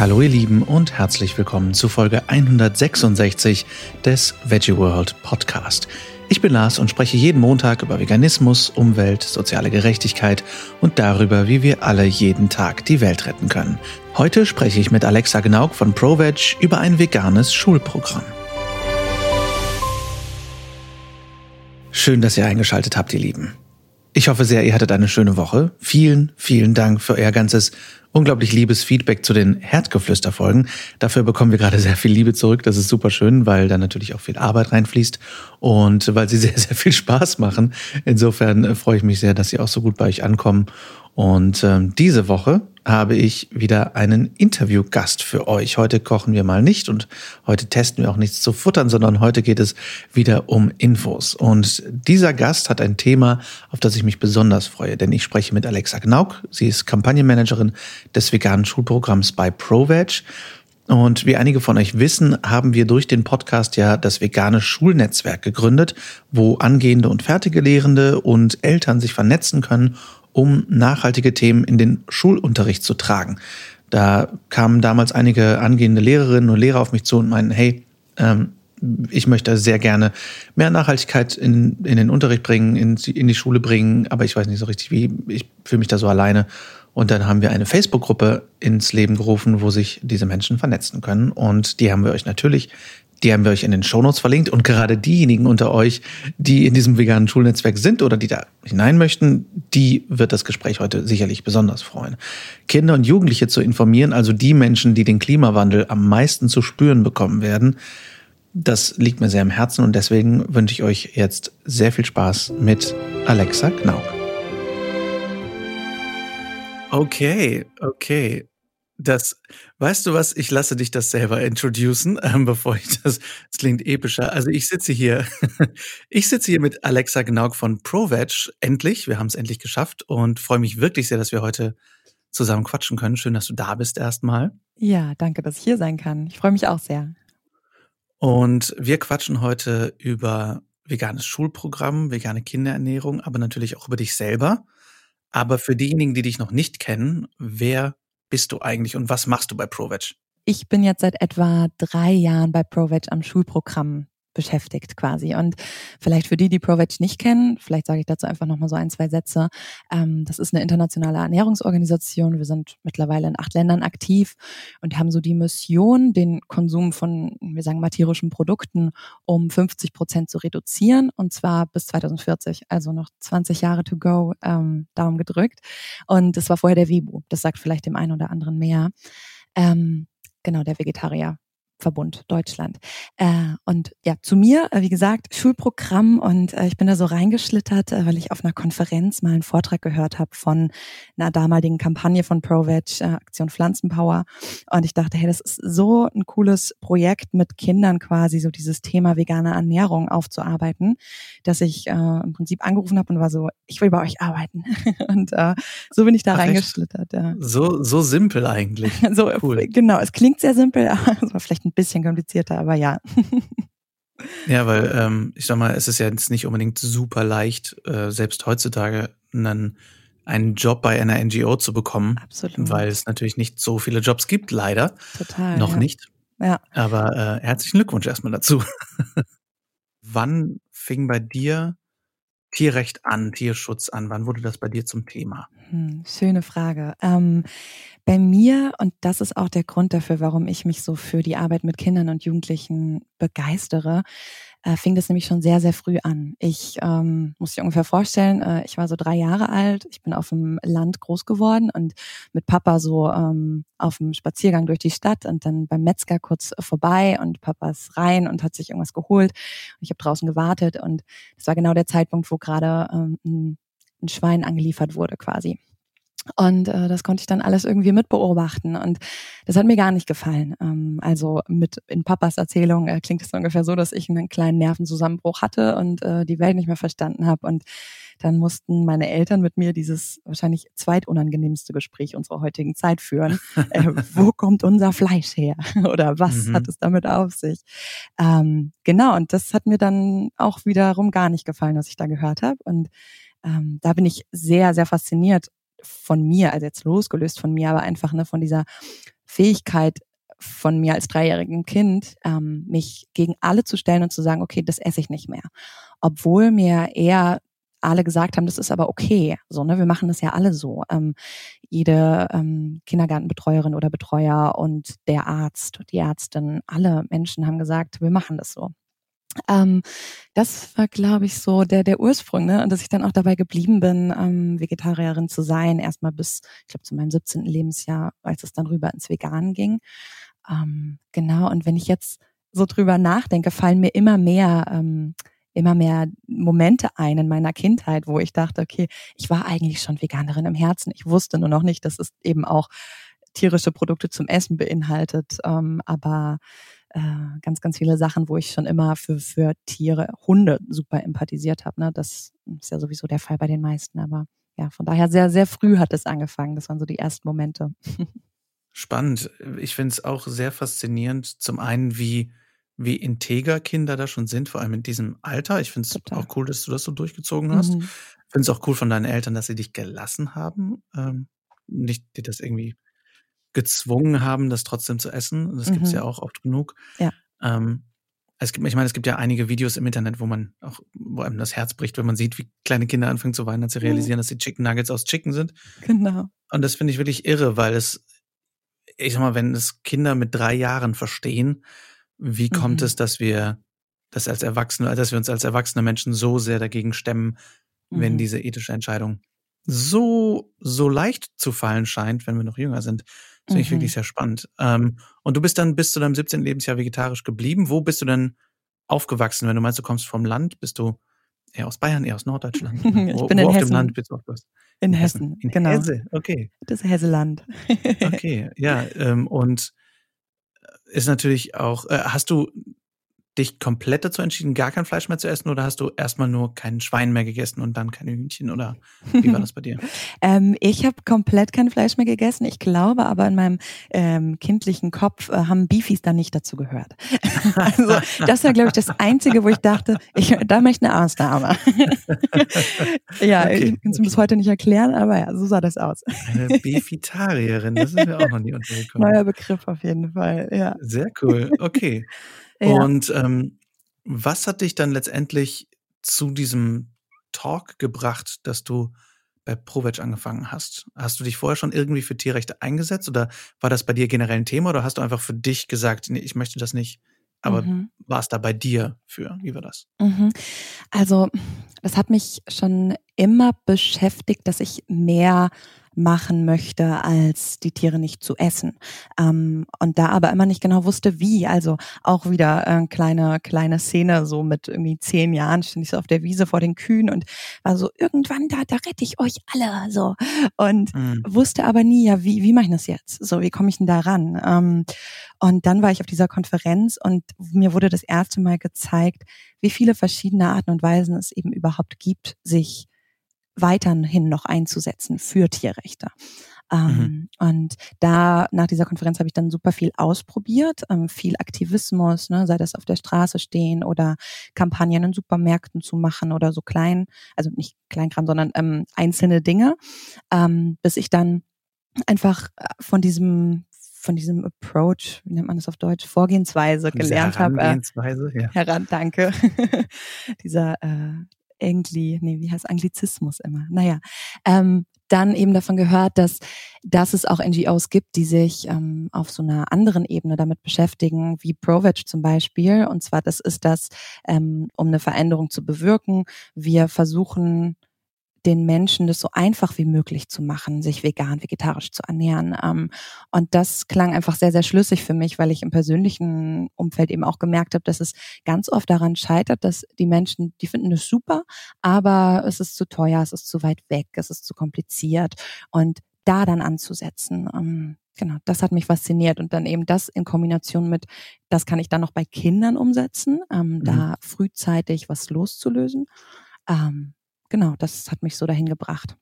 Hallo ihr Lieben und herzlich willkommen zu Folge 166 des Veggie World Podcast. Ich bin Lars und spreche jeden Montag über Veganismus, Umwelt, soziale Gerechtigkeit und darüber, wie wir alle jeden Tag die Welt retten können. Heute spreche ich mit Alexa Gnauk von ProVeg über ein veganes Schulprogramm. Schön, dass ihr eingeschaltet habt, ihr Lieben. Ich hoffe sehr, ihr hattet eine schöne Woche. Vielen, vielen Dank für euer ganzes unglaublich liebes Feedback zu den Herdgeflüster-Folgen. Dafür bekommen wir gerade sehr viel Liebe zurück. Das ist super schön, weil da natürlich auch viel Arbeit reinfließt und weil sie sehr, sehr viel Spaß machen. Insofern äh, freue ich mich sehr, dass sie auch so gut bei euch ankommen. Und ähm, diese Woche habe ich wieder einen Interviewgast für euch. Heute kochen wir mal nicht und heute testen wir auch nichts zu futtern, sondern heute geht es wieder um Infos. Und dieser Gast hat ein Thema, auf das ich mich besonders freue, denn ich spreche mit Alexa Gnauk. Sie ist Kampagnenmanagerin des veganen Schulprogramms bei ProVeg. Und wie einige von euch wissen, haben wir durch den Podcast ja das vegane Schulnetzwerk gegründet, wo angehende und fertige Lehrende und Eltern sich vernetzen können um nachhaltige Themen in den Schulunterricht zu tragen. Da kamen damals einige angehende Lehrerinnen und Lehrer auf mich zu und meinten, hey, ähm, ich möchte sehr gerne mehr Nachhaltigkeit in, in den Unterricht bringen, in, in die Schule bringen, aber ich weiß nicht so richtig wie. Ich fühle mich da so alleine. Und dann haben wir eine Facebook-Gruppe ins Leben gerufen, wo sich diese Menschen vernetzen können. Und die haben wir euch natürlich die haben wir euch in den Shownotes verlinkt. Und gerade diejenigen unter euch, die in diesem veganen Schulnetzwerk sind oder die da hinein möchten, die wird das Gespräch heute sicherlich besonders freuen. Kinder und Jugendliche zu informieren, also die Menschen, die den Klimawandel am meisten zu spüren bekommen werden, das liegt mir sehr am Herzen und deswegen wünsche ich euch jetzt sehr viel Spaß mit Alexa Knauk. Okay, okay. Das, weißt du was? Ich lasse dich das selber introducen, ähm, bevor ich das, das klingt epischer. Also ich sitze hier, ich sitze hier mit Alexa Gnauk von ProVeg. Endlich, wir haben es endlich geschafft und freue mich wirklich sehr, dass wir heute zusammen quatschen können. Schön, dass du da bist erstmal. Ja, danke, dass ich hier sein kann. Ich freue mich auch sehr. Und wir quatschen heute über veganes Schulprogramm, vegane Kinderernährung, aber natürlich auch über dich selber. Aber für diejenigen, die dich noch nicht kennen, wer bist du eigentlich und was machst du bei ProVeg? Ich bin jetzt seit etwa drei Jahren bei ProVeg am Schulprogramm beschäftigt quasi. Und vielleicht für die, die ProVeg nicht kennen, vielleicht sage ich dazu einfach nochmal so ein, zwei Sätze. Ähm, das ist eine internationale Ernährungsorganisation. Wir sind mittlerweile in acht Ländern aktiv und haben so die Mission, den Konsum von, wir sagen mal, tierischen Produkten um 50 Prozent zu reduzieren und zwar bis 2040, also noch 20 Jahre to go, ähm, Daumen gedrückt. Und das war vorher der WIBU. Das sagt vielleicht dem einen oder anderen mehr. Ähm, genau, der Vegetarier Verbund Deutschland. Äh, und ja, zu mir, äh, wie gesagt, Schulprogramm und äh, ich bin da so reingeschlittert, äh, weil ich auf einer Konferenz mal einen Vortrag gehört habe von einer damaligen Kampagne von ProVeg, äh, Aktion Pflanzenpower. Und ich dachte, hey, das ist so ein cooles Projekt mit Kindern quasi, so dieses Thema vegane Ernährung aufzuarbeiten, dass ich äh, im Prinzip angerufen habe und war so, ich will bei euch arbeiten. und äh, so bin ich da Ach, reingeschlittert. Ja. So, so simpel eigentlich. so, cool. Genau, es klingt sehr simpel, aber es war vielleicht ein bisschen komplizierter, aber ja. ja, weil ähm, ich sag mal, es ist ja jetzt nicht unbedingt super leicht, äh, selbst heutzutage einen, einen Job bei einer NGO zu bekommen. Absolut. Weil es natürlich nicht so viele Jobs gibt, leider. Total. Noch ja. nicht. Ja. Aber äh, herzlichen Glückwunsch erstmal dazu. Wann fing bei dir Tierrecht an, Tierschutz an? Wann wurde das bei dir zum Thema? Hm, schöne Frage. Ähm, bei mir, und das ist auch der Grund dafür, warum ich mich so für die Arbeit mit Kindern und Jugendlichen begeistere, äh, fing das nämlich schon sehr, sehr früh an. Ich ähm, muss dir ungefähr vorstellen, äh, ich war so drei Jahre alt, ich bin auf dem Land groß geworden und mit Papa so ähm, auf dem Spaziergang durch die Stadt und dann beim Metzger kurz vorbei und Papa ist rein und hat sich irgendwas geholt. Und ich habe draußen gewartet und das war genau der Zeitpunkt, wo gerade ähm, ein, ein Schwein angeliefert wurde quasi. Und äh, das konnte ich dann alles irgendwie mitbeobachten. Und das hat mir gar nicht gefallen. Ähm, also mit in Papas Erzählung äh, klingt es ungefähr so, dass ich einen kleinen Nervenzusammenbruch hatte und äh, die Welt nicht mehr verstanden habe. Und dann mussten meine Eltern mit mir dieses wahrscheinlich zweitunangenehmste Gespräch unserer heutigen Zeit führen. äh, wo kommt unser Fleisch her? Oder was mhm. hat es damit auf sich? Ähm, genau, und das hat mir dann auch wiederum gar nicht gefallen, was ich da gehört habe. Und ähm, da bin ich sehr, sehr fasziniert von mir, also jetzt losgelöst von mir, aber einfach ne, von dieser Fähigkeit von mir als dreijährigem Kind, ähm, mich gegen alle zu stellen und zu sagen, okay, das esse ich nicht mehr. Obwohl mir eher alle gesagt haben, das ist aber okay. So, ne, wir machen das ja alle so. Ähm, jede ähm, Kindergartenbetreuerin oder Betreuer und der Arzt, die Ärztin, alle Menschen haben gesagt, wir machen das so. Ähm, das war, glaube ich, so der, der Ursprung, ne? Und dass ich dann auch dabei geblieben bin, ähm, Vegetarierin zu sein, erstmal bis, ich glaube, zu meinem 17. Lebensjahr, als es dann rüber ins Vegan ging. Ähm, genau, und wenn ich jetzt so drüber nachdenke, fallen mir immer mehr ähm, immer mehr Momente ein in meiner Kindheit, wo ich dachte, okay, ich war eigentlich schon Veganerin im Herzen. Ich wusste nur noch nicht, dass es eben auch tierische Produkte zum Essen beinhaltet. Ähm, aber äh, ganz, ganz viele Sachen, wo ich schon immer für, für Tiere, Hunde super empathisiert habe. Ne? Das ist ja sowieso der Fall bei den meisten. Aber ja, von daher sehr, sehr früh hat es angefangen. Das waren so die ersten Momente. Spannend. Ich finde es auch sehr faszinierend. Zum einen, wie wie integer Kinder da schon sind, vor allem in diesem Alter. Ich finde es auch cool, dass du das so durchgezogen hast. Mhm. Ich finde es auch cool von deinen Eltern, dass sie dich gelassen haben. Ähm, nicht dir das irgendwie gezwungen haben, das trotzdem zu essen. Das mhm. gibt es ja auch oft genug. Ja. Ähm, es gibt, ich meine, es gibt ja einige Videos im Internet, wo man auch, wo einem das Herz bricht, wenn man sieht, wie kleine Kinder anfangen zu weinen, als sie realisieren, dass die Chicken Nuggets aus Chicken sind. Genau. Und das finde ich wirklich irre, weil es, ich sag mal, wenn es Kinder mit drei Jahren verstehen, wie kommt mhm. es, dass wir das als Erwachsene, dass wir uns als erwachsene Menschen so sehr dagegen stemmen, mhm. wenn diese ethische Entscheidung so, so leicht zu fallen scheint, wenn wir noch jünger sind. Das finde ich wirklich mhm. sehr spannend. Ähm, und du bist dann bis zu deinem 17. Lebensjahr vegetarisch geblieben. Wo bist du denn aufgewachsen? Wenn du meinst, du kommst vom Land, bist du eher aus Bayern, eher aus Norddeutschland? ich wo, bin wo in auf Hessen. dem Land bist du aufgewachsen? In, in Hessen, Hessen, in genau. Hesse, okay. Das Hesseland. okay, ja. Ähm, und ist natürlich auch, äh, hast du dich komplett dazu entschieden, gar kein Fleisch mehr zu essen oder hast du erstmal nur kein Schwein mehr gegessen und dann keine Hühnchen oder wie war das bei dir? ähm, ich habe komplett kein Fleisch mehr gegessen. Ich glaube aber in meinem ähm, kindlichen Kopf äh, haben Beefies dann nicht dazu gehört. also das war glaube ich das Einzige, wo ich dachte, ich, da möchte eine Ausnahme. ja, okay, ich kann es okay. bis heute nicht erklären, aber ja, so sah das aus. Eine Beefitarierin, das ist mir auch noch nie untergekommen. Neuer Begriff auf jeden Fall, ja. Sehr cool, okay. Ja. Und ähm, was hat dich dann letztendlich zu diesem Talk gebracht, dass du bei ProVeg angefangen hast? Hast du dich vorher schon irgendwie für Tierrechte eingesetzt oder war das bei dir generell ein Thema oder hast du einfach für dich gesagt, nee, ich möchte das nicht? Aber mhm. war es da bei dir für? Wie war das? Mhm. Also, das hat mich schon immer beschäftigt, dass ich mehr machen möchte, als die Tiere nicht zu essen. Ähm, und da aber immer nicht genau wusste, wie. Also auch wieder äh, kleine, kleine Szene, so mit irgendwie zehn Jahren stand ich so auf der Wiese vor den Kühen und war so, irgendwann da, da rette ich euch alle. So. Und mhm. wusste aber nie, ja, wie, wie mache ich das jetzt? So, wie komme ich denn da ran? Ähm, und dann war ich auf dieser Konferenz und mir wurde das erste Mal gezeigt, wie viele verschiedene Arten und Weisen es eben überhaupt gibt, sich weiterhin noch einzusetzen für Tierrechte. Ähm, mhm. Und da nach dieser Konferenz habe ich dann super viel ausprobiert, ähm, viel Aktivismus, ne, sei das auf der Straße stehen oder Kampagnen in Supermärkten zu machen oder so klein, also nicht Kleinkram, sondern ähm, einzelne Dinge, ähm, bis ich dann einfach äh, von diesem von diesem Approach, wie nennt man das auf Deutsch, Vorgehensweise gelernt habe. Äh, Herangehensweise, äh, ja. Heran, danke. dieser äh, Angli, nee, wie heißt Anglizismus immer? Naja, ähm, dann eben davon gehört, dass, dass es auch NGOs gibt, die sich ähm, auf so einer anderen Ebene damit beschäftigen, wie ProVeg zum Beispiel. Und zwar, das ist das, ähm, um eine Veränderung zu bewirken. Wir versuchen den Menschen das so einfach wie möglich zu machen, sich vegan, vegetarisch zu ernähren. Ähm, und das klang einfach sehr, sehr schlüssig für mich, weil ich im persönlichen Umfeld eben auch gemerkt habe, dass es ganz oft daran scheitert, dass die Menschen, die finden es super, aber es ist zu teuer, es ist zu weit weg, es ist zu kompliziert. Und da dann anzusetzen, ähm, genau, das hat mich fasziniert. Und dann eben das in Kombination mit, das kann ich dann noch bei Kindern umsetzen, ähm, mhm. da frühzeitig was loszulösen. Ähm, genau, das hat mich so dahin gebracht.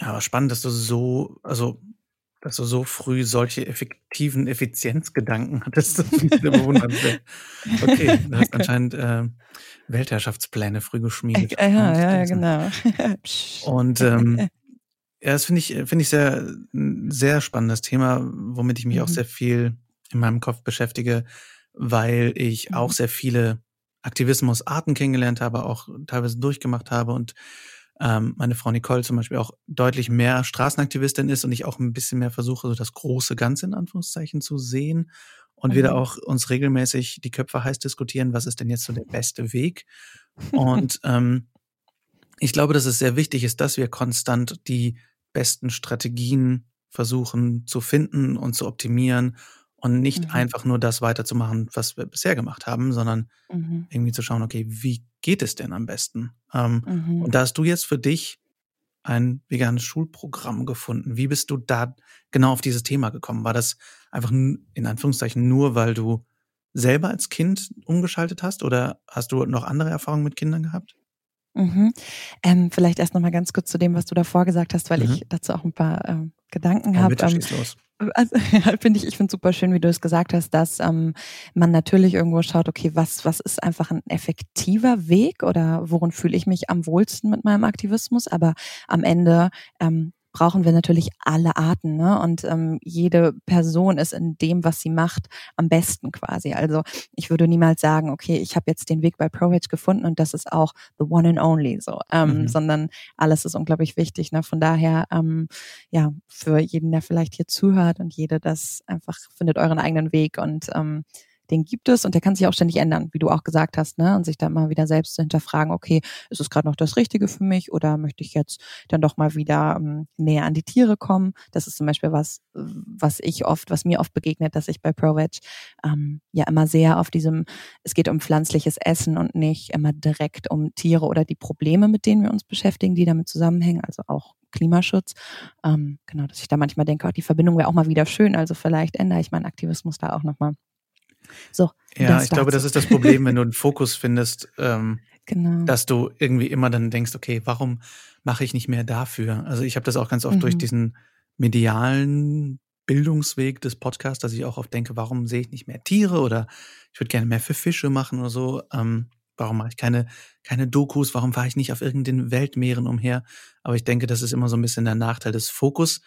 Ja, aber spannend, dass du so, also dass du so früh solche effektiven Effizienzgedanken hattest. Das. Okay, du hast anscheinend äh, Weltherrschaftspläne früh geschmiedet. Ja, ja, ja, genau. Und ähm, Ja, das finde ich, finde ich sehr, sehr spannendes Thema, womit ich mich mhm. auch sehr viel in meinem Kopf beschäftige, weil ich mhm. auch sehr viele Aktivismusarten kennengelernt habe, auch teilweise durchgemacht habe und ähm, meine Frau Nicole zum Beispiel auch deutlich mehr Straßenaktivistin ist und ich auch ein bisschen mehr versuche, so das große Ganze in Anführungszeichen zu sehen und mhm. wir da auch uns regelmäßig die Köpfe heiß diskutieren, was ist denn jetzt so der beste Weg? Und ähm, ich glaube, dass es sehr wichtig ist, dass wir konstant die besten Strategien versuchen zu finden und zu optimieren und nicht mhm. einfach nur das weiterzumachen, was wir bisher gemacht haben, sondern mhm. irgendwie zu schauen, okay, wie geht es denn am besten? Ähm, mhm. Und da hast du jetzt für dich ein veganes Schulprogramm gefunden. Wie bist du da genau auf dieses Thema gekommen? War das einfach in Anführungszeichen nur, weil du selber als Kind umgeschaltet hast oder hast du noch andere Erfahrungen mit Kindern gehabt? Mhm. Ähm, vielleicht erst noch mal ganz kurz zu dem, was du davor gesagt hast, weil mhm. ich dazu auch ein paar ähm, Gedanken habe. Ähm, los. Also, ja, finde ich, ich finde super schön, wie du es gesagt hast, dass ähm, man natürlich irgendwo schaut, okay, was, was ist einfach ein effektiver Weg oder worin fühle ich mich am wohlsten mit meinem Aktivismus, aber am Ende ähm, brauchen wir natürlich alle Arten. Ne? Und ähm, jede Person ist in dem, was sie macht, am besten quasi. Also ich würde niemals sagen, okay, ich habe jetzt den Weg bei ProH gefunden und das ist auch the one and only so, ähm, mhm. sondern alles ist unglaublich wichtig. Ne? Von daher, ähm, ja, für jeden, der vielleicht hier zuhört und jede, das einfach findet euren eigenen Weg und ähm, den gibt es und der kann sich auch ständig ändern, wie du auch gesagt hast, ne? Und sich dann mal wieder selbst zu hinterfragen, okay, ist es gerade noch das Richtige für mich oder möchte ich jetzt dann doch mal wieder ähm, näher an die Tiere kommen? Das ist zum Beispiel was, was ich oft, was mir oft begegnet, dass ich bei ProVeg ähm, ja immer sehr auf diesem, es geht um pflanzliches Essen und nicht immer direkt um Tiere oder die Probleme, mit denen wir uns beschäftigen, die damit zusammenhängen, also auch Klimaschutz. Ähm, genau, dass ich da manchmal denke, oh, die Verbindung wäre auch mal wieder schön. Also vielleicht ändere ich meinen Aktivismus da auch nochmal. So. Ja, ich glaube, das ist das Problem, wenn du einen Fokus findest, ähm, genau. dass du irgendwie immer dann denkst, okay, warum mache ich nicht mehr dafür? Also ich habe das auch ganz oft mhm. durch diesen medialen Bildungsweg des Podcasts, dass ich auch oft denke, warum sehe ich nicht mehr Tiere oder ich würde gerne mehr für Fische machen oder so. Ähm, warum mache ich keine, keine Dokus? Warum fahre ich nicht auf irgendeinen Weltmeeren umher? Aber ich denke, das ist immer so ein bisschen der Nachteil des Fokus.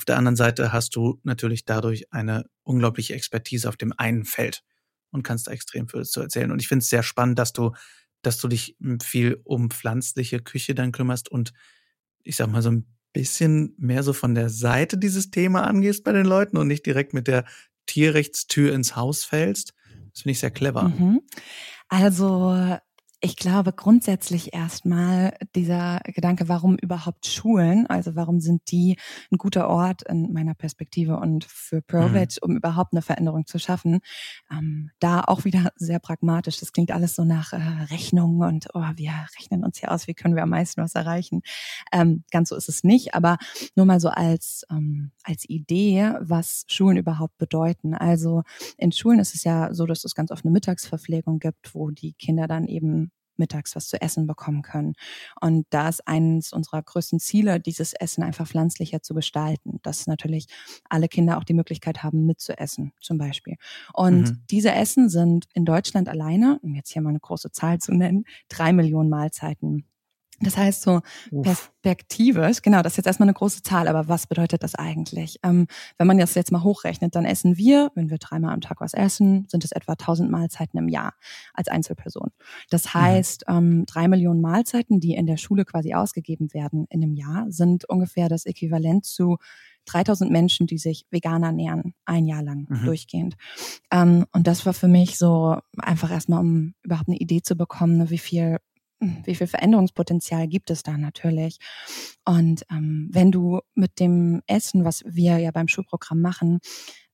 Auf der anderen Seite hast du natürlich dadurch eine unglaubliche Expertise auf dem einen Feld und kannst da extrem viel zu erzählen. Und ich finde es sehr spannend, dass du, dass du dich viel um pflanzliche Küche dann kümmerst und ich sag mal so ein bisschen mehr so von der Seite dieses Thema angehst bei den Leuten und nicht direkt mit der Tierrechtstür ins Haus fällst. Das finde ich sehr clever. Mhm. Also ich glaube grundsätzlich erstmal dieser Gedanke, warum überhaupt Schulen, also warum sind die ein guter Ort in meiner Perspektive und für ProVeg, mhm. um überhaupt eine Veränderung zu schaffen, ähm, da auch wieder sehr pragmatisch. Das klingt alles so nach äh, Rechnungen und oh, wir rechnen uns hier aus, wie können wir am meisten was erreichen. Ähm, ganz so ist es nicht, aber nur mal so als, ähm, als Idee, was Schulen überhaupt bedeuten. Also in Schulen ist es ja so, dass es ganz oft eine Mittagsverpflegung gibt, wo die Kinder dann eben mittags was zu essen bekommen können. Und da ist eines unserer größten Ziele, dieses Essen einfach pflanzlicher zu gestalten, dass natürlich alle Kinder auch die Möglichkeit haben, mitzuessen, zum Beispiel. Und mhm. diese Essen sind in Deutschland alleine, um jetzt hier mal eine große Zahl zu nennen, drei Millionen Mahlzeiten das heißt so perspektivisch, genau, das ist jetzt erstmal eine große Zahl, aber was bedeutet das eigentlich? Ähm, wenn man das jetzt mal hochrechnet, dann essen wir, wenn wir dreimal am Tag was essen, sind es etwa 1000 Mahlzeiten im Jahr als Einzelperson. Das mhm. heißt, ähm, drei Millionen Mahlzeiten, die in der Schule quasi ausgegeben werden in einem Jahr, sind ungefähr das Äquivalent zu 3000 Menschen, die sich vegan ernähren, ein Jahr lang mhm. durchgehend. Ähm, und das war für mich so einfach erstmal, um überhaupt eine Idee zu bekommen, wie viel wie viel Veränderungspotenzial gibt es da natürlich. Und ähm, wenn du mit dem Essen, was wir ja beim Schulprogramm machen,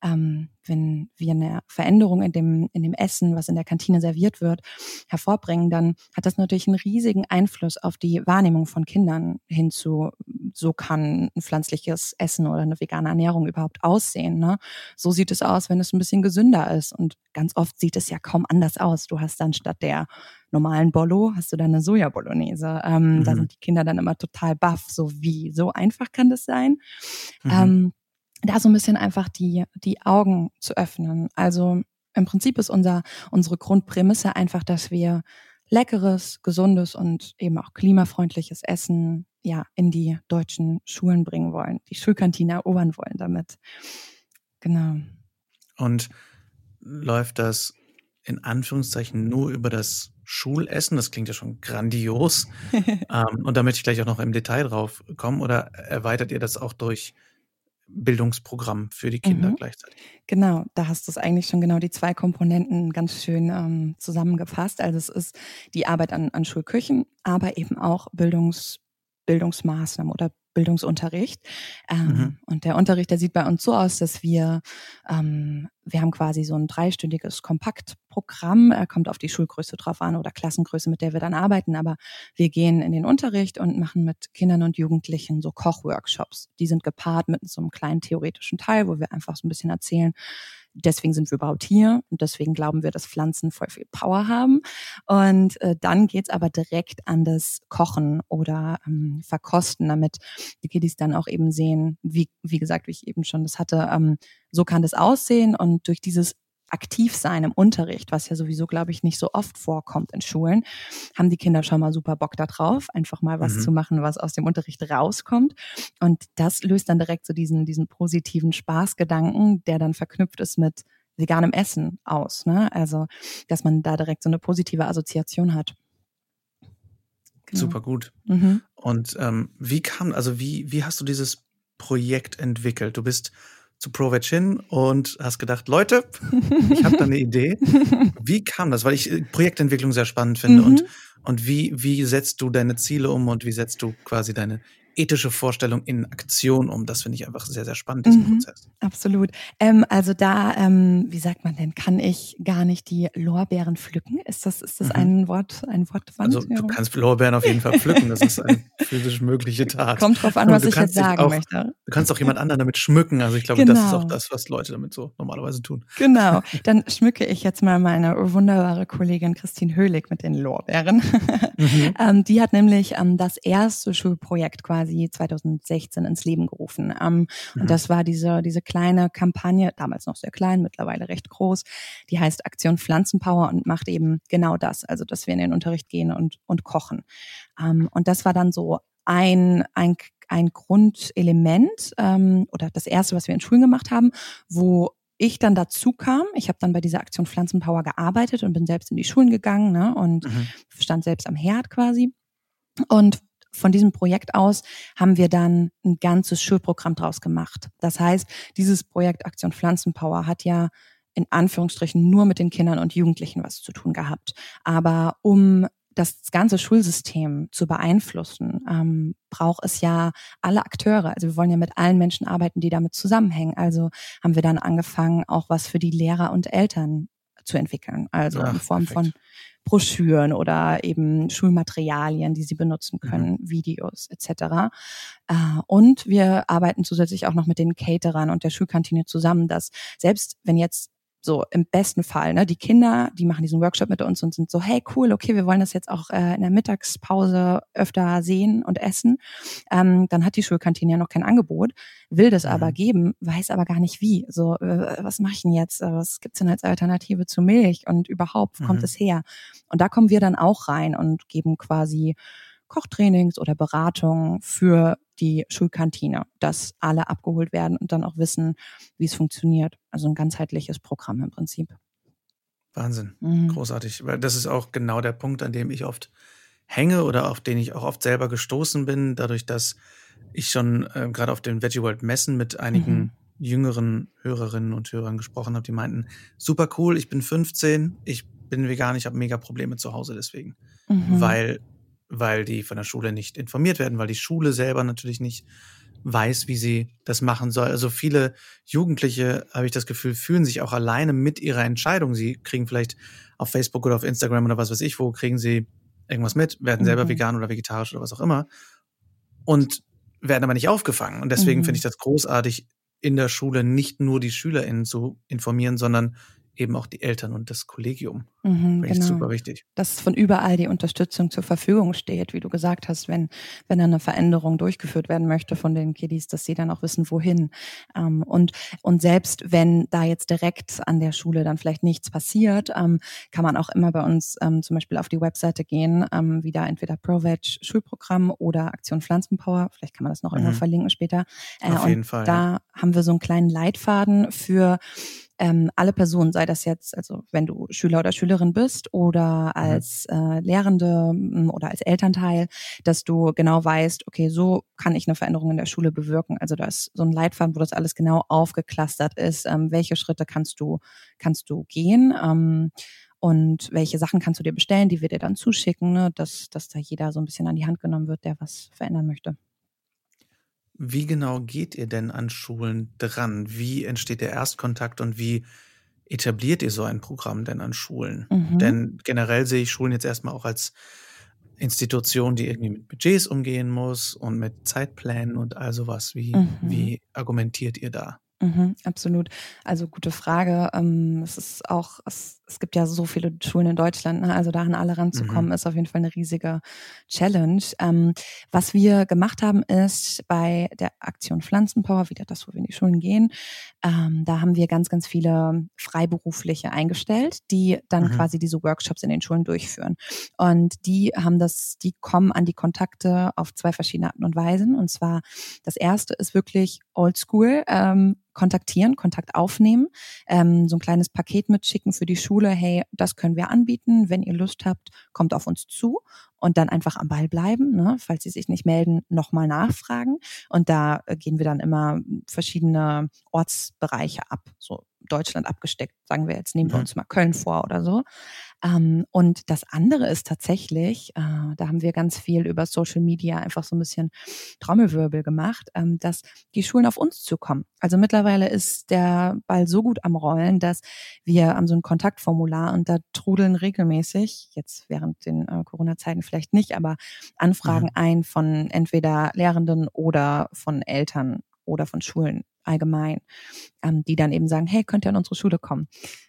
ähm, wenn wir eine Veränderung in dem, in dem Essen, was in der Kantine serviert wird, hervorbringen, dann hat das natürlich einen riesigen Einfluss auf die Wahrnehmung von Kindern hinzu, so kann ein pflanzliches Essen oder eine vegane Ernährung überhaupt aussehen. Ne? So sieht es aus, wenn es ein bisschen gesünder ist. Und ganz oft sieht es ja kaum anders aus. Du hast dann statt der normalen Bollo, hast du dann eine Soja-Bolognese. Ähm, mhm. Da sind die Kinder dann immer total baff, so wie, so einfach kann das sein. Mhm. Ähm, da so ein bisschen einfach die, die Augen zu öffnen. Also im Prinzip ist unser, unsere Grundprämisse einfach, dass wir leckeres, gesundes und eben auch klimafreundliches Essen ja in die deutschen Schulen bringen wollen, die Schulkantine erobern wollen damit. Genau. Und läuft das in Anführungszeichen nur über das Schulessen? Das klingt ja schon grandios. ähm, und da möchte ich gleich auch noch im Detail drauf kommen. Oder erweitert ihr das auch durch Bildungsprogramm für die Kinder mhm. gleichzeitig. Genau, da hast du es eigentlich schon genau die zwei Komponenten ganz schön ähm, zusammengefasst. Also es ist die Arbeit an, an Schulküchen, aber eben auch Bildungs, Bildungsmaßnahmen oder Bildungsunterricht. Ähm, mhm. Und der Unterricht, der sieht bei uns so aus, dass wir, ähm, wir haben quasi so ein dreistündiges Kompaktprogramm, er kommt auf die Schulgröße drauf an oder Klassengröße, mit der wir dann arbeiten, aber wir gehen in den Unterricht und machen mit Kindern und Jugendlichen so Kochworkshops. Die sind gepaart mit so einem kleinen theoretischen Teil, wo wir einfach so ein bisschen erzählen, deswegen sind wir überhaupt hier und deswegen glauben wir, dass Pflanzen voll viel Power haben. Und äh, dann geht's aber direkt an das Kochen oder ähm, Verkosten, damit die Kiddies dann auch eben sehen, wie, wie gesagt, wie ich eben schon das hatte, ähm, so kann das aussehen und durch dieses aktiv sein im Unterricht, was ja sowieso, glaube ich, nicht so oft vorkommt in Schulen, haben die Kinder schon mal super Bock da drauf, einfach mal was mhm. zu machen, was aus dem Unterricht rauskommt. Und das löst dann direkt so diesen, diesen positiven Spaßgedanken, der dann verknüpft ist mit veganem Essen aus. Ne? Also, dass man da direkt so eine positive Assoziation hat. Genau. Super gut. Mhm. Und ähm, wie kam, also wie, wie hast du dieses Projekt entwickelt? Du bist zu ProVeg hin und hast gedacht, Leute, ich habe da eine Idee. Wie kam das? Weil ich äh, Projektentwicklung sehr spannend finde mhm. und, und wie, wie setzt du deine Ziele um und wie setzt du quasi deine ethische Vorstellung in Aktion um. Das finde ich einfach sehr, sehr spannend, diesen mhm, Prozess. Absolut. Ähm, also da, ähm, wie sagt man denn, kann ich gar nicht die Lorbeeren pflücken? Ist das, ist das mhm. ein Wort, ein Wort? Also du kannst Lorbeeren auf jeden Fall pflücken. Das ist eine physisch mögliche Tat. Kommt drauf an, was ich jetzt sagen auch, möchte. Du kannst auch jemand anderen damit schmücken. Also ich glaube, genau. das ist auch genau. das, was Leute damit so normalerweise tun. Genau. Dann schmücke ich jetzt mal meine wunderbare Kollegin Christine Höhlig mit den Lorbeeren. Mhm. ähm, die hat nämlich ähm, das erste Schulprojekt quasi 2016 ins Leben gerufen. Ähm, mhm. Und das war diese, diese kleine Kampagne, damals noch sehr klein, mittlerweile recht groß, die heißt Aktion Pflanzenpower und macht eben genau das, also dass wir in den Unterricht gehen und, und kochen. Ähm, und das war dann so ein, ein, ein Grundelement ähm, oder das erste, was wir in Schulen gemacht haben, wo ich dann dazu kam, ich habe dann bei dieser Aktion Pflanzenpower gearbeitet und bin selbst in die Schulen gegangen ne, und mhm. stand selbst am Herd quasi. Und von diesem Projekt aus haben wir dann ein ganzes Schulprogramm draus gemacht. Das heißt, dieses Projekt Aktion Pflanzenpower hat ja in Anführungsstrichen nur mit den Kindern und Jugendlichen was zu tun gehabt. Aber um das ganze Schulsystem zu beeinflussen, ähm, braucht es ja alle Akteure. Also wir wollen ja mit allen Menschen arbeiten, die damit zusammenhängen. Also haben wir dann angefangen, auch was für die Lehrer und Eltern zu entwickeln. Also Ach, in Form perfekt. von Broschüren oder eben Schulmaterialien, die sie benutzen können, mhm. Videos etc. Äh, und wir arbeiten zusätzlich auch noch mit den Caterern und der Schulkantine zusammen, dass selbst wenn jetzt so im besten Fall, ne, die Kinder, die machen diesen Workshop mit uns und sind so, hey cool, okay, wir wollen das jetzt auch äh, in der Mittagspause öfter sehen und essen. Ähm, dann hat die Schulkantine ja noch kein Angebot, will das mhm. aber geben, weiß aber gar nicht wie. So, äh, was mache ich denn jetzt? Äh, was gibt's denn als Alternative zu Milch und überhaupt, wo mhm. kommt es her? Und da kommen wir dann auch rein und geben quasi Kochtrainings oder Beratungen für die Schulkantine, dass alle abgeholt werden und dann auch wissen, wie es funktioniert. Also ein ganzheitliches Programm im Prinzip. Wahnsinn, mhm. großartig. Weil das ist auch genau der Punkt, an dem ich oft hänge oder auf den ich auch oft selber gestoßen bin, dadurch, dass ich schon äh, gerade auf den Veggie World Messen mit einigen mhm. jüngeren Hörerinnen und Hörern gesprochen habe, die meinten, super cool, ich bin 15, ich bin vegan, ich habe mega Probleme zu Hause deswegen. Mhm. Weil weil die von der Schule nicht informiert werden, weil die Schule selber natürlich nicht weiß, wie sie das machen soll. Also viele Jugendliche, habe ich das Gefühl, fühlen sich auch alleine mit ihrer Entscheidung. Sie kriegen vielleicht auf Facebook oder auf Instagram oder was weiß ich wo, kriegen sie irgendwas mit, werden selber mhm. vegan oder vegetarisch oder was auch immer und werden aber nicht aufgefangen. Und deswegen mhm. finde ich das großartig, in der Schule nicht nur die SchülerInnen zu informieren, sondern eben auch die Eltern und das Kollegium. Mhm, Finde genau. super wichtig. Dass von überall die Unterstützung zur Verfügung steht, wie du gesagt hast, wenn, wenn eine Veränderung durchgeführt werden möchte von den Kiddies, dass sie dann auch wissen, wohin. Ähm, und, und selbst wenn da jetzt direkt an der Schule dann vielleicht nichts passiert, ähm, kann man auch immer bei uns ähm, zum Beispiel auf die Webseite gehen, ähm, wieder entweder ProVeg Schulprogramm oder Aktion Pflanzenpower. Vielleicht kann man das noch mhm. irgendwo verlinken später. Äh, auf jeden Fall. Da ja. haben wir so einen kleinen Leitfaden für ähm, alle Personen, sei das jetzt, also wenn du Schüler oder Schülerin bist oder mhm. als äh, Lehrende mm, oder als Elternteil, dass du genau weißt, okay, so kann ich eine Veränderung in der Schule bewirken. Also da ist so ein Leitfaden, wo das alles genau aufgeklustert ist. Ähm, welche Schritte kannst du, kannst du gehen? Ähm, und welche Sachen kannst du dir bestellen, die wir dir dann zuschicken, ne? dass, dass da jeder so ein bisschen an die Hand genommen wird, der was verändern möchte. Wie genau geht ihr denn an Schulen dran? Wie entsteht der Erstkontakt und wie etabliert ihr so ein Programm denn an Schulen? Mhm. Denn generell sehe ich Schulen jetzt erstmal auch als Institution, die irgendwie mit Budgets umgehen muss und mit Zeitplänen und all sowas. Wie, mhm. wie argumentiert ihr da? Mhm, absolut. Also gute Frage. Ähm, es ist auch, es, es gibt ja so viele Schulen in Deutschland, ne? also da an alle ranzukommen, mhm. ist auf jeden Fall eine riesige Challenge. Ähm, was wir gemacht haben, ist bei der Aktion Pflanzenpower, wieder das, wo wir in die Schulen gehen, ähm, da haben wir ganz, ganz viele Freiberufliche eingestellt, die dann mhm. quasi diese Workshops in den Schulen durchführen. Und die haben das, die kommen an die Kontakte auf zwei verschiedene Arten und Weisen. Und zwar das erste ist wirklich oldschool. Kontaktieren, Kontakt aufnehmen, ähm, so ein kleines Paket mitschicken für die Schule, hey, das können wir anbieten, wenn ihr Lust habt, kommt auf uns zu und dann einfach am Ball bleiben, ne? falls sie sich nicht melden, nochmal nachfragen. Und da äh, gehen wir dann immer verschiedene Ortsbereiche ab, so Deutschland abgesteckt, sagen wir jetzt, nehmen wir uns mal Köln vor oder so. Ähm, und das andere ist tatsächlich, äh, da haben wir ganz viel über Social Media einfach so ein bisschen Trommelwirbel gemacht, ähm, dass die Schulen auf uns zukommen. Also mittlerweile ist der Ball so gut am Rollen, dass wir haben so ein Kontaktformular und da trudeln regelmäßig, jetzt während den äh, Corona-Zeiten vielleicht nicht, aber Anfragen mhm. ein von entweder Lehrenden oder von Eltern oder von Schulen allgemein, ähm, die dann eben sagen, hey, könnt ihr an unsere Schule kommen?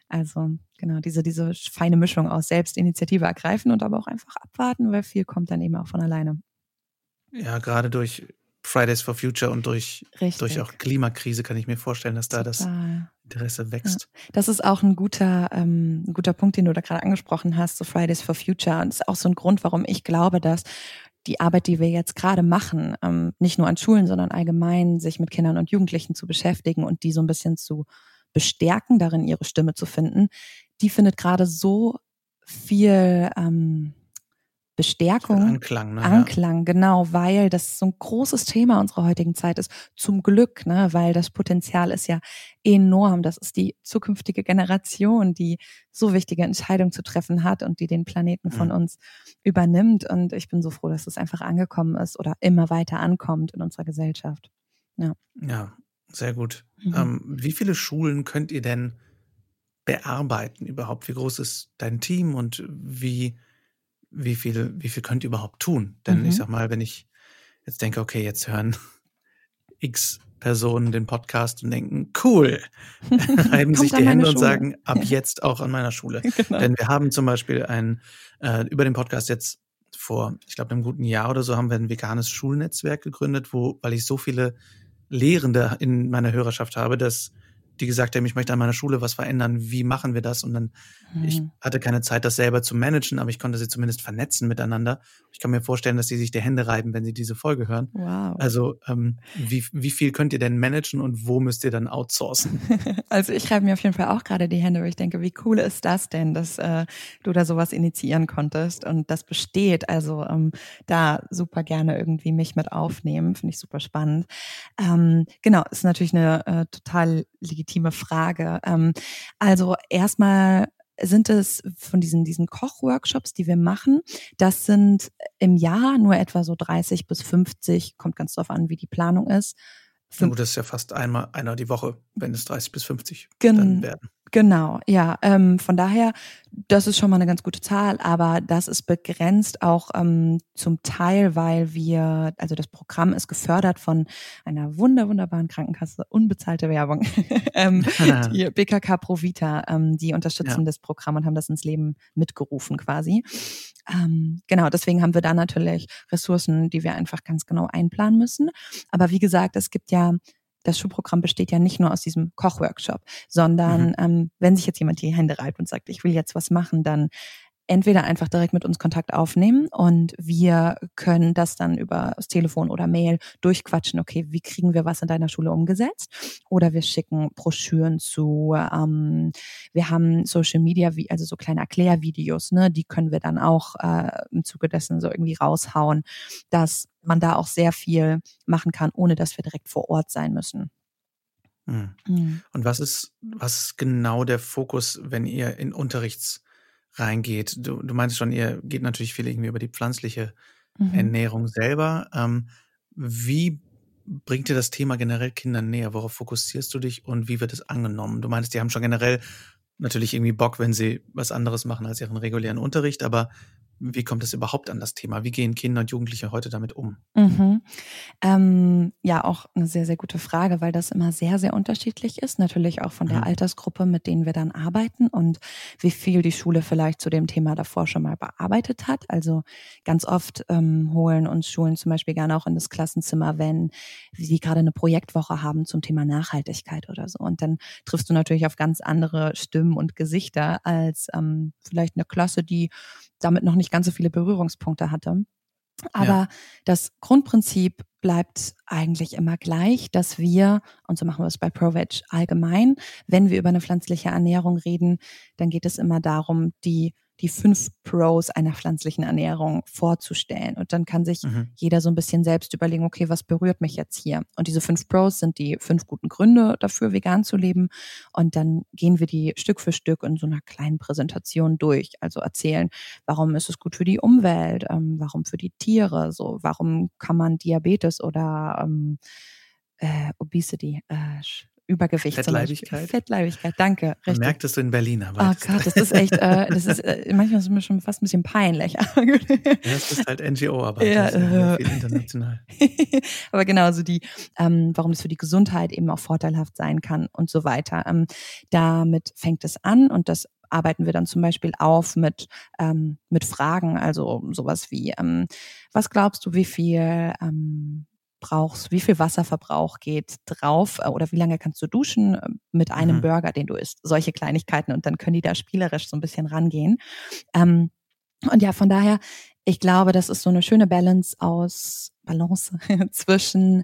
Also genau, diese, diese feine Mischung aus Selbstinitiative ergreifen und aber auch einfach abwarten, weil viel kommt dann eben auch von alleine. Ja, gerade durch Fridays for Future und durch, durch auch Klimakrise kann ich mir vorstellen, dass da das Interesse wächst. Ja. Das ist auch ein guter, ähm, ein guter Punkt, den du da gerade angesprochen hast, so Fridays for Future. Und das ist auch so ein Grund, warum ich glaube, dass die Arbeit, die wir jetzt gerade machen, ähm, nicht nur an Schulen, sondern allgemein sich mit Kindern und Jugendlichen zu beschäftigen und die so ein bisschen zu bestärken, darin ihre Stimme zu finden, die findet gerade so viel ähm, Bestärkung, Anklang, ne? Anklang, genau, weil das so ein großes Thema unserer heutigen Zeit ist. Zum Glück, ne, weil das Potenzial ist ja enorm. Das ist die zukünftige Generation, die so wichtige Entscheidungen zu treffen hat und die den Planeten von mhm. uns übernimmt. Und ich bin so froh, dass es einfach angekommen ist oder immer weiter ankommt in unserer Gesellschaft. Ja. Ja, sehr gut. Mhm. Ähm, wie viele Schulen könnt ihr denn bearbeiten überhaupt? Wie groß ist dein Team und wie wie viel, wie viel könnt ihr überhaupt tun? Denn mhm. ich sag mal, wenn ich jetzt denke, okay, jetzt hören x Personen den Podcast und denken, cool, reiben sich die Hände und sagen, ab jetzt auch an meiner Schule. Genau. Denn wir haben zum Beispiel ein, äh, über den Podcast jetzt vor, ich glaube, einem guten Jahr oder so haben wir ein veganes Schulnetzwerk gegründet, wo, weil ich so viele Lehrende in meiner Hörerschaft habe, dass die gesagt haben, ich möchte an meiner Schule was verändern, wie machen wir das? Und dann, mhm. ich hatte keine Zeit, das selber zu managen, aber ich konnte sie zumindest vernetzen miteinander. Ich kann mir vorstellen, dass sie sich die Hände reiben, wenn sie diese Folge hören. Wow. Also, ähm, wie, wie viel könnt ihr denn managen und wo müsst ihr dann outsourcen? also, ich reibe mir auf jeden Fall auch gerade die Hände, weil ich denke, wie cool ist das denn, dass äh, du da sowas initiieren konntest und das besteht. Also, ähm, da super gerne irgendwie mich mit aufnehmen, finde ich super spannend. Ähm, genau, ist natürlich eine äh, total legitime legitime Frage. Ähm, also erstmal sind es von diesen, diesen Kochworkshops, die wir machen, das sind im Jahr nur etwa so 30 bis 50, kommt ganz drauf an, wie die Planung ist. Fünf das ist ja fast einmal einer die Woche, wenn es 30 bis 50 Gen dann werden. Genau, ja. Ähm, von daher, das ist schon mal eine ganz gute Zahl, aber das ist begrenzt auch ähm, zum Teil, weil wir, also das Programm ist gefördert von einer wunder wunderbaren Krankenkasse, unbezahlte Werbung, ähm, die BKK Provita, ähm, die unterstützen ja. das Programm und haben das ins Leben mitgerufen quasi. Ähm, genau, deswegen haben wir da natürlich Ressourcen, die wir einfach ganz genau einplanen müssen. Aber wie gesagt, es gibt ja das Schulprogramm besteht ja nicht nur aus diesem Kochworkshop, sondern mhm. ähm, wenn sich jetzt jemand die Hände reibt und sagt, ich will jetzt was machen, dann entweder einfach direkt mit uns Kontakt aufnehmen und wir können das dann über das Telefon oder Mail durchquatschen, okay, wie kriegen wir was in deiner Schule umgesetzt? Oder wir schicken Broschüren zu, ähm, wir haben Social Media, wie, also so kleine Erklärvideos, ne, die können wir dann auch äh, im Zuge dessen so irgendwie raushauen, dass man da auch sehr viel machen kann, ohne dass wir direkt vor Ort sein müssen. Hm. Mhm. Und was ist, was ist genau der Fokus, wenn ihr in Unterrichts reingeht. Du, du meinst schon, ihr geht natürlich viel irgendwie über die pflanzliche mhm. Ernährung selber. Ähm, wie bringt dir das Thema generell Kindern näher? Worauf fokussierst du dich und wie wird es angenommen? Du meinst, die haben schon generell natürlich irgendwie Bock, wenn sie was anderes machen als ihren regulären Unterricht, aber wie kommt es überhaupt an das Thema? Wie gehen Kinder und Jugendliche heute damit um? Mhm. Ähm, ja, auch eine sehr, sehr gute Frage, weil das immer sehr, sehr unterschiedlich ist. Natürlich auch von der mhm. Altersgruppe, mit denen wir dann arbeiten und wie viel die Schule vielleicht zu dem Thema davor schon mal bearbeitet hat. Also ganz oft ähm, holen uns Schulen zum Beispiel gerne auch in das Klassenzimmer, wenn sie gerade eine Projektwoche haben zum Thema Nachhaltigkeit oder so. Und dann triffst du natürlich auf ganz andere Stimmen und Gesichter als ähm, vielleicht eine Klasse, die damit noch nicht ganz so viele Berührungspunkte hatte. Aber ja. das Grundprinzip bleibt eigentlich immer gleich, dass wir, und so machen wir es bei ProVeg allgemein, wenn wir über eine pflanzliche Ernährung reden, dann geht es immer darum, die die fünf Pros einer pflanzlichen Ernährung vorzustellen. Und dann kann sich mhm. jeder so ein bisschen selbst überlegen, okay, was berührt mich jetzt hier? Und diese fünf Pros sind die fünf guten Gründe dafür, vegan zu leben. Und dann gehen wir die Stück für Stück in so einer kleinen Präsentation durch. Also erzählen, warum ist es gut für die Umwelt, ähm, warum für die Tiere, so, warum kann man Diabetes oder ähm, äh, Obesity, äh, Übergewicht. Fettleibigkeit. Fettleibigkeit, danke. Richtig. Man merkt es in Berlin. Aber oh Gott, das ist echt, äh, das ist, äh, manchmal ist es mir schon fast ein bisschen peinlich. ja, es ist halt NGO-Arbeit. Ja, äh, viel international. aber genau, also die, ähm, warum es für die Gesundheit eben auch vorteilhaft sein kann und so weiter. Ähm, damit fängt es an und das arbeiten wir dann zum Beispiel auf mit, ähm, mit Fragen, also sowas wie, ähm, was glaubst du, wie viel ähm, brauchst, wie viel Wasserverbrauch geht drauf äh, oder wie lange kannst du duschen äh, mit einem mhm. Burger, den du isst. Solche Kleinigkeiten und dann können die da spielerisch so ein bisschen rangehen. Ähm, und ja, von daher, ich glaube, das ist so eine schöne Balance aus Balance zwischen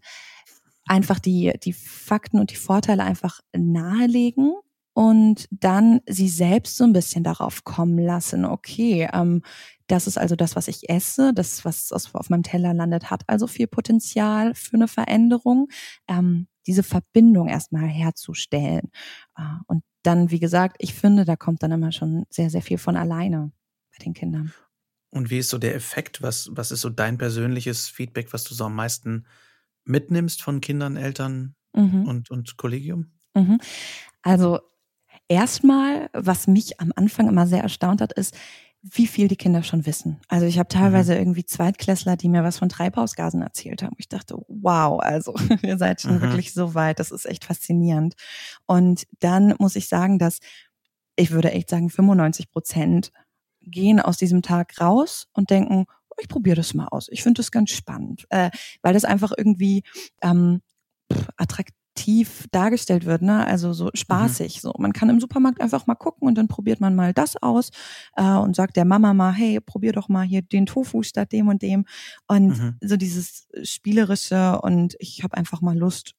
einfach die, die Fakten und die Vorteile einfach nahelegen und dann sie selbst so ein bisschen darauf kommen lassen, okay, ähm, das ist also das, was ich esse, das, was auf meinem Teller landet, hat also viel Potenzial für eine Veränderung. Ähm, diese Verbindung erstmal herzustellen. Äh, und dann, wie gesagt, ich finde, da kommt dann immer schon sehr, sehr viel von alleine bei den Kindern. Und wie ist so der Effekt? Was, was ist so dein persönliches Feedback, was du so am meisten mitnimmst von Kindern, Eltern mhm. und, und Kollegium? Mhm. Also erstmal, was mich am Anfang immer sehr erstaunt hat, ist, wie viel die Kinder schon wissen. Also ich habe teilweise mhm. irgendwie Zweitklässler, die mir was von Treibhausgasen erzählt haben. Ich dachte, wow, also ihr seid schon mhm. wirklich so weit. Das ist echt faszinierend. Und dann muss ich sagen, dass ich würde echt sagen, 95 Prozent gehen aus diesem Tag raus und denken, oh, ich probiere das mal aus. Ich finde das ganz spannend, äh, weil das einfach irgendwie ähm, attraktiv attraktiv dargestellt wird, ne? Also so spaßig. Mhm. So, man kann im Supermarkt einfach mal gucken und dann probiert man mal das aus äh, und sagt der Mama mal, hey, probier doch mal hier den Tofu statt dem und dem. Und mhm. so dieses spielerische und ich habe einfach mal Lust,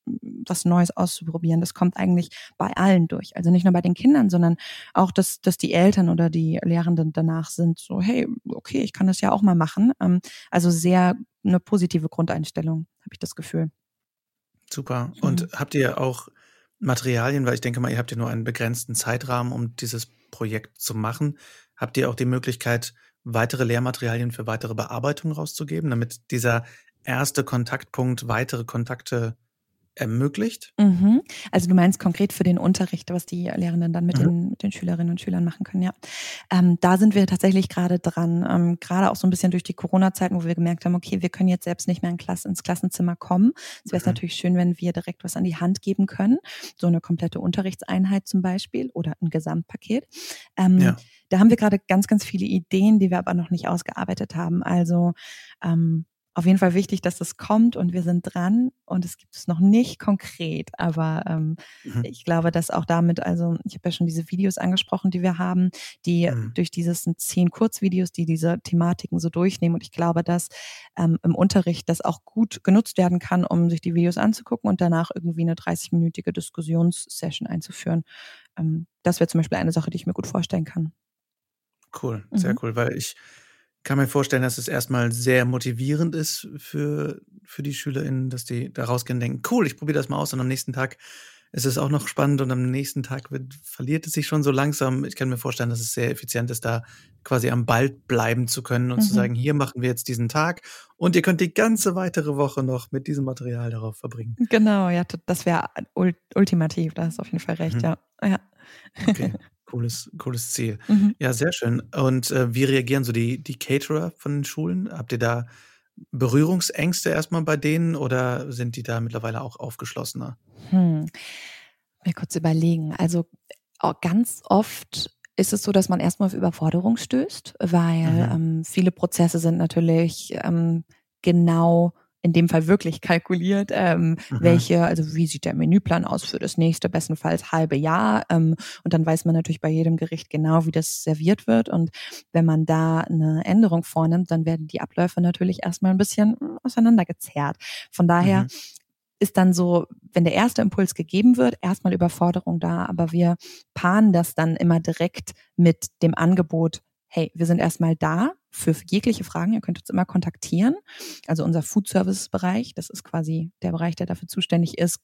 was Neues auszuprobieren. Das kommt eigentlich bei allen durch. Also nicht nur bei den Kindern, sondern auch, dass, dass die Eltern oder die Lehrenden danach sind so, hey, okay, ich kann das ja auch mal machen. Ähm, also sehr eine positive Grundeinstellung, habe ich das Gefühl. Super. Mhm. Und habt ihr auch Materialien, weil ich denke mal, ihr habt ja nur einen begrenzten Zeitrahmen, um dieses Projekt zu machen. Habt ihr auch die Möglichkeit, weitere Lehrmaterialien für weitere Bearbeitung rauszugeben, damit dieser erste Kontaktpunkt weitere Kontakte ermöglicht? Mhm. Also du meinst konkret für den Unterricht, was die Lehrenden dann mit, mhm. den, mit den Schülerinnen und Schülern machen können, ja. Ähm, da sind wir tatsächlich gerade dran, ähm, gerade auch so ein bisschen durch die Corona-Zeiten, wo wir gemerkt haben, okay, wir können jetzt selbst nicht mehr in Klasse, ins Klassenzimmer kommen. Es wäre mhm. natürlich schön, wenn wir direkt was an die Hand geben können, so eine komplette Unterrichtseinheit zum Beispiel oder ein Gesamtpaket. Ähm, ja. Da haben wir gerade ganz, ganz viele Ideen, die wir aber noch nicht ausgearbeitet haben. Also ähm, auf jeden Fall wichtig, dass das kommt und wir sind dran und es gibt es noch nicht konkret, aber ähm, mhm. ich glaube, dass auch damit, also ich habe ja schon diese Videos angesprochen, die wir haben, die mhm. durch dieses sind zehn Kurzvideos, die diese Thematiken so durchnehmen und ich glaube, dass ähm, im Unterricht das auch gut genutzt werden kann, um sich die Videos anzugucken und danach irgendwie eine 30-minütige Diskussionssession einzuführen. Ähm, das wäre zum Beispiel eine Sache, die ich mir gut vorstellen kann. Cool, sehr mhm. cool, weil ich kann mir vorstellen, dass es erstmal sehr motivierend ist für, für die SchülerInnen, dass die da rausgehen und denken, cool, ich probiere das mal aus und am nächsten Tag ist es auch noch spannend und am nächsten Tag wird, verliert es sich schon so langsam. Ich kann mir vorstellen, dass es sehr effizient ist, da quasi am Ball bleiben zu können und mhm. zu sagen, hier machen wir jetzt diesen Tag und ihr könnt die ganze weitere Woche noch mit diesem Material darauf verbringen. Genau, ja, das wäre ultimativ, da hast du auf jeden Fall recht, mhm. ja. ja. Okay. Cooles, cooles Ziel. Mhm. Ja, sehr schön. Und äh, wie reagieren so die, die Caterer von den Schulen? Habt ihr da Berührungsängste erstmal bei denen oder sind die da mittlerweile auch aufgeschlossener? Hm. Mir kurz überlegen. Also ganz oft ist es so, dass man erstmal auf Überforderung stößt, weil mhm. ähm, viele Prozesse sind natürlich ähm, genau in dem Fall wirklich kalkuliert, ähm, mhm. welche, also wie sieht der Menüplan aus für das nächste, bestenfalls halbe Jahr. Ähm, und dann weiß man natürlich bei jedem Gericht genau, wie das serviert wird. Und wenn man da eine Änderung vornimmt, dann werden die Abläufe natürlich erstmal ein bisschen auseinandergezerrt. Von daher mhm. ist dann so, wenn der erste Impuls gegeben wird, erstmal Überforderung da, aber wir paaren das dann immer direkt mit dem Angebot, hey, wir sind erstmal da, für jegliche Fragen. Ihr könnt uns immer kontaktieren. Also unser Food Services Bereich, das ist quasi der Bereich, der dafür zuständig ist,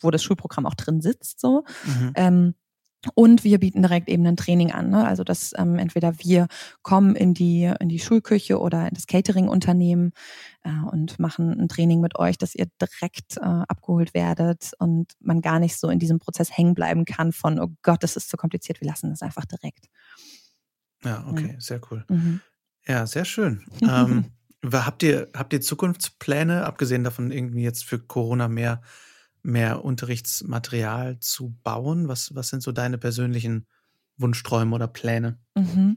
wo das Schulprogramm auch drin sitzt. So. Mhm. Ähm, und wir bieten direkt eben ein Training an. Ne? Also dass ähm, entweder wir kommen in die in die Schulküche oder in das Catering-Unternehmen äh, und machen ein Training mit euch, dass ihr direkt äh, abgeholt werdet und man gar nicht so in diesem Prozess hängen bleiben kann von oh Gott, das ist zu kompliziert, wir lassen das einfach direkt. Ja, okay, ja. sehr cool. Mhm. Ja, sehr schön. ähm, habt, ihr, habt ihr Zukunftspläne, abgesehen davon irgendwie jetzt für Corona mehr, mehr Unterrichtsmaterial zu bauen? Was, was sind so deine persönlichen Wunschträume oder Pläne? Mhm.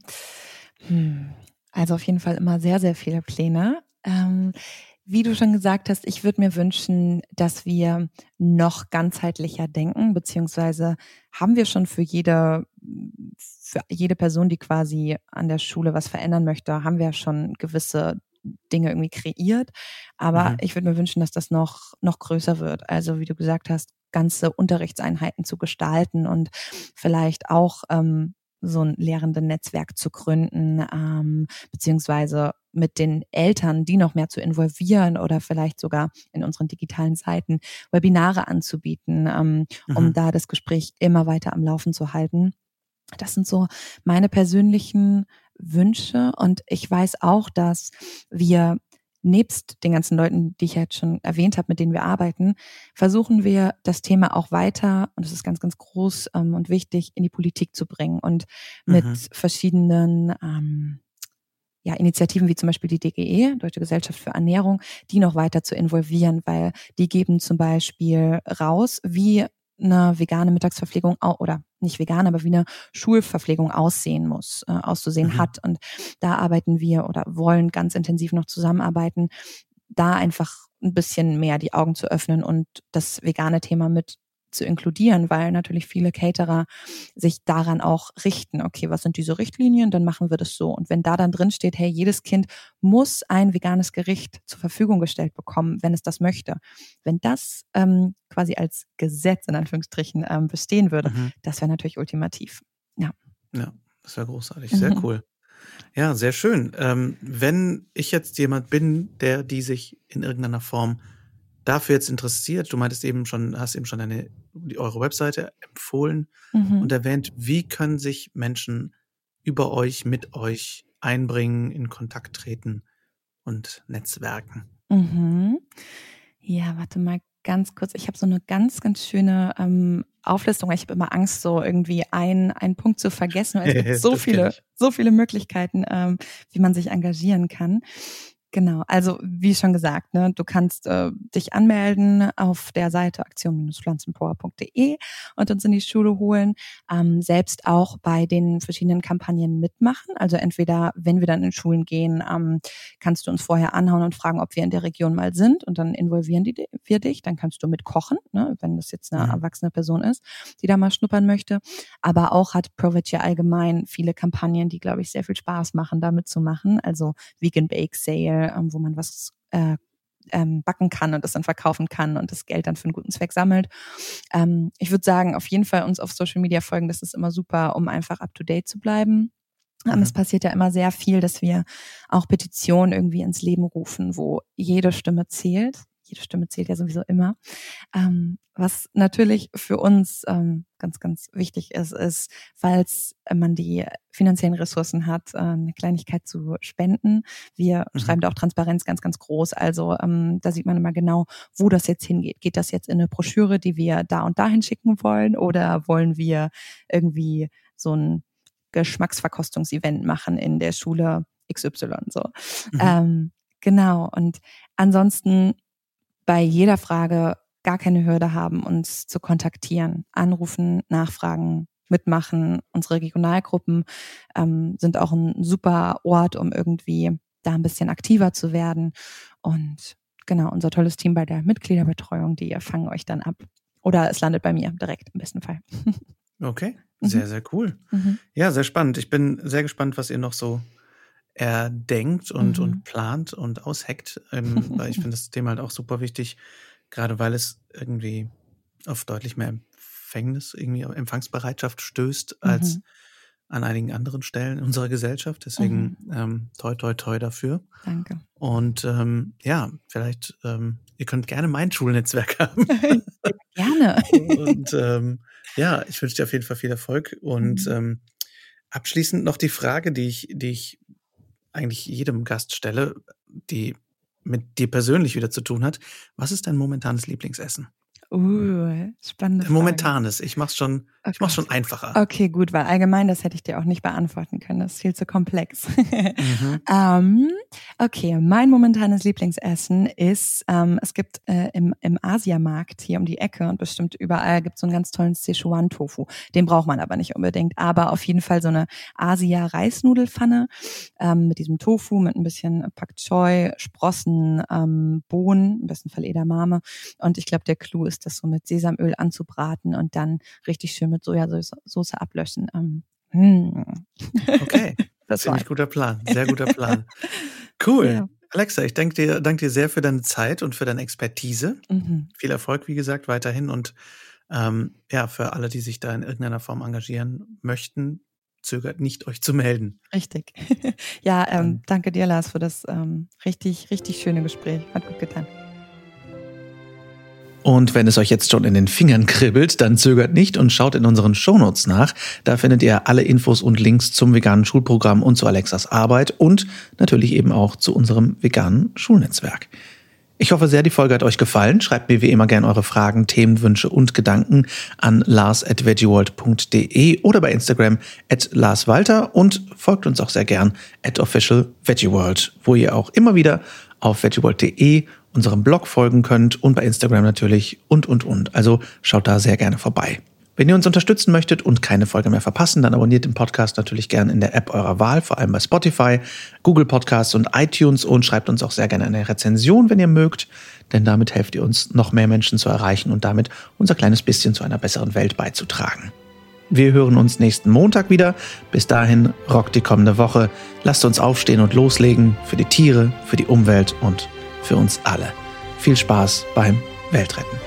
Hm. Also auf jeden Fall immer sehr, sehr viele Pläne. Ähm, wie du schon gesagt hast, ich würde mir wünschen, dass wir noch ganzheitlicher denken, beziehungsweise haben wir schon für jede, für jede Person, die quasi an der Schule was verändern möchte, haben wir schon gewisse Dinge irgendwie kreiert. Aber mhm. ich würde mir wünschen, dass das noch, noch größer wird. Also wie du gesagt hast, ganze Unterrichtseinheiten zu gestalten und vielleicht auch ähm, so ein lehrenden Netzwerk zu gründen, ähm, beziehungsweise mit den Eltern, die noch mehr zu involvieren oder vielleicht sogar in unseren digitalen Seiten Webinare anzubieten, ähm, mhm. um da das Gespräch immer weiter am Laufen zu halten. Das sind so meine persönlichen Wünsche und ich weiß auch, dass wir nebst den ganzen Leuten, die ich jetzt schon erwähnt habe, mit denen wir arbeiten, versuchen wir das Thema auch weiter, und das ist ganz, ganz groß ähm, und wichtig, in die Politik zu bringen und mit mhm. verschiedenen ähm, ja, Initiativen wie zum Beispiel die DGE, Deutsche Gesellschaft für Ernährung, die noch weiter zu involvieren, weil die geben zum Beispiel raus, wie eine vegane Mittagsverpflegung oder nicht vegan, aber wie eine Schulverpflegung aussehen muss, äh, auszusehen mhm. hat. Und da arbeiten wir oder wollen ganz intensiv noch zusammenarbeiten, da einfach ein bisschen mehr die Augen zu öffnen und das vegane Thema mit zu inkludieren, weil natürlich viele Caterer sich daran auch richten. Okay, was sind diese Richtlinien? Dann machen wir das so. Und wenn da dann drin steht, hey, jedes Kind muss ein veganes Gericht zur Verfügung gestellt bekommen, wenn es das möchte. Wenn das ähm, quasi als Gesetz in Anführungsstrichen ähm, bestehen würde, mhm. das wäre natürlich ultimativ. Ja. Ja, das wäre großartig. Sehr mhm. cool. Ja, sehr schön. Ähm, wenn ich jetzt jemand bin, der die sich in irgendeiner Form dafür jetzt interessiert, du meintest eben schon, hast eben schon eine, eure Webseite empfohlen mhm. und erwähnt, wie können sich Menschen über euch, mit euch einbringen, in Kontakt treten und netzwerken? Mhm. Ja, warte mal ganz kurz, ich habe so eine ganz, ganz schöne ähm, Auflistung, ich habe immer Angst, so irgendwie einen, einen Punkt zu vergessen, weil es gibt so viele, so viele Möglichkeiten, ähm, wie man sich engagieren kann. Genau, also wie schon gesagt, ne, du kannst äh, dich anmelden auf der Seite aktion-pflanzenpower.de und uns in die Schule holen. Ähm, selbst auch bei den verschiedenen Kampagnen mitmachen. Also entweder, wenn wir dann in Schulen gehen, ähm, kannst du uns vorher anhauen und fragen, ob wir in der Region mal sind und dann involvieren die, wir dich. Dann kannst du mitkochen, ne, wenn das jetzt eine mhm. erwachsene Person ist, die da mal schnuppern möchte. Aber auch hat Provage ja allgemein viele Kampagnen, die, glaube ich, sehr viel Spaß machen, damit zu machen. Also Vegan Bake Sale ähm, wo man was äh, ähm, backen kann und das dann verkaufen kann und das Geld dann für einen guten Zweck sammelt. Ähm, ich würde sagen, auf jeden Fall uns auf Social Media folgen, das ist immer super, um einfach up to date zu bleiben. Ähm, mhm. Es passiert ja immer sehr viel, dass wir auch Petitionen irgendwie ins Leben rufen, wo jede Stimme zählt jede Stimme zählt ja sowieso immer. Ähm, was natürlich für uns ähm, ganz, ganz wichtig ist, ist, falls man die finanziellen Ressourcen hat, äh, eine Kleinigkeit zu spenden. Wir mhm. schreiben da auch Transparenz ganz, ganz groß. Also ähm, da sieht man immer genau, wo das jetzt hingeht. Geht das jetzt in eine Broschüre, die wir da und dahin schicken wollen, oder wollen wir irgendwie so ein Geschmacksverkostungsevent machen in der Schule XY so. Mhm. Ähm, genau. Und ansonsten bei jeder Frage gar keine Hürde haben, uns zu kontaktieren, anrufen, nachfragen, mitmachen. Unsere Regionalgruppen ähm, sind auch ein super Ort, um irgendwie da ein bisschen aktiver zu werden. Und genau, unser tolles Team bei der Mitgliederbetreuung, die fangen euch dann ab. Oder es landet bei mir direkt im besten Fall. Okay, sehr, mhm. sehr cool. Mhm. Ja, sehr spannend. Ich bin sehr gespannt, was ihr noch so er denkt und, mhm. und plant und ausheckt. Ähm, weil ich finde das Thema halt auch super wichtig, gerade weil es irgendwie auf deutlich mehr Empfängnis, irgendwie Empfangsbereitschaft stößt als mhm. an einigen anderen Stellen in unserer Gesellschaft. Deswegen mhm. ähm, toi toi toi dafür. Danke. Und ähm, ja, vielleicht, ähm, ihr könnt gerne mein Schulnetzwerk haben. gerne. und ähm, ja, ich wünsche dir auf jeden Fall viel Erfolg. Und mhm. ähm, abschließend noch die Frage, die ich, die ich eigentlich jedem Gast stelle, die mit dir persönlich wieder zu tun hat. Was ist dein momentanes Lieblingsessen? Uh, spannende Frage. Momentanes. Ich mach's schon, okay. ich mach's schon einfacher. Okay, gut, weil allgemein das hätte ich dir auch nicht beantworten können. Das ist viel zu komplex. mhm. ähm, okay, mein momentanes Lieblingsessen ist, ähm, es gibt äh, im, im Asiamarkt hier um die Ecke und bestimmt überall gibt es so einen ganz tollen Szechuan-Tofu. Den braucht man aber nicht unbedingt. Aber auf jeden Fall so eine Asia-Reisnudelfanne ähm, mit diesem Tofu, mit ein bisschen Pak Choi, Sprossen, ähm, Bohnen, im besten Fall Edamame. Und ich glaube, der Clou ist ist das so mit Sesamöl anzubraten und dann richtig schön mit Sojasauce ablöschen. Ähm, hm. Okay, das ist ein guter Plan, sehr guter Plan. Cool. Ja. Alexa, ich danke dir, danke dir sehr für deine Zeit und für deine Expertise. Mhm. Viel Erfolg, wie gesagt, weiterhin und ähm, ja, für alle, die sich da in irgendeiner Form engagieren möchten, zögert nicht, euch zu melden. Richtig. ja, ähm, danke dir, Lars, für das ähm, richtig, richtig schöne Gespräch. Hat gut getan. Und wenn es euch jetzt schon in den Fingern kribbelt, dann zögert nicht und schaut in unseren Shownotes nach. Da findet ihr alle Infos und Links zum veganen Schulprogramm und zu Alexas Arbeit und natürlich eben auch zu unserem veganen Schulnetzwerk. Ich hoffe sehr, die Folge hat euch gefallen. Schreibt mir wie immer gerne eure Fragen, Themenwünsche und Gedanken an lars.veggieworld.de oder bei Instagram at larswalter und folgt uns auch sehr gern at officialveggieworld, wo ihr auch immer wieder auf veggieworld.de unserem Blog folgen könnt und bei Instagram natürlich und, und, und. Also schaut da sehr gerne vorbei. Wenn ihr uns unterstützen möchtet und keine Folge mehr verpassen, dann abonniert den Podcast natürlich gerne in der App eurer Wahl, vor allem bei Spotify, Google Podcasts und iTunes und schreibt uns auch sehr gerne eine Rezension, wenn ihr mögt, denn damit helft ihr uns, noch mehr Menschen zu erreichen und damit unser kleines bisschen zu einer besseren Welt beizutragen. Wir hören uns nächsten Montag wieder. Bis dahin rockt die kommende Woche. Lasst uns aufstehen und loslegen für die Tiere, für die Umwelt und für uns alle. Viel Spaß beim Weltretten.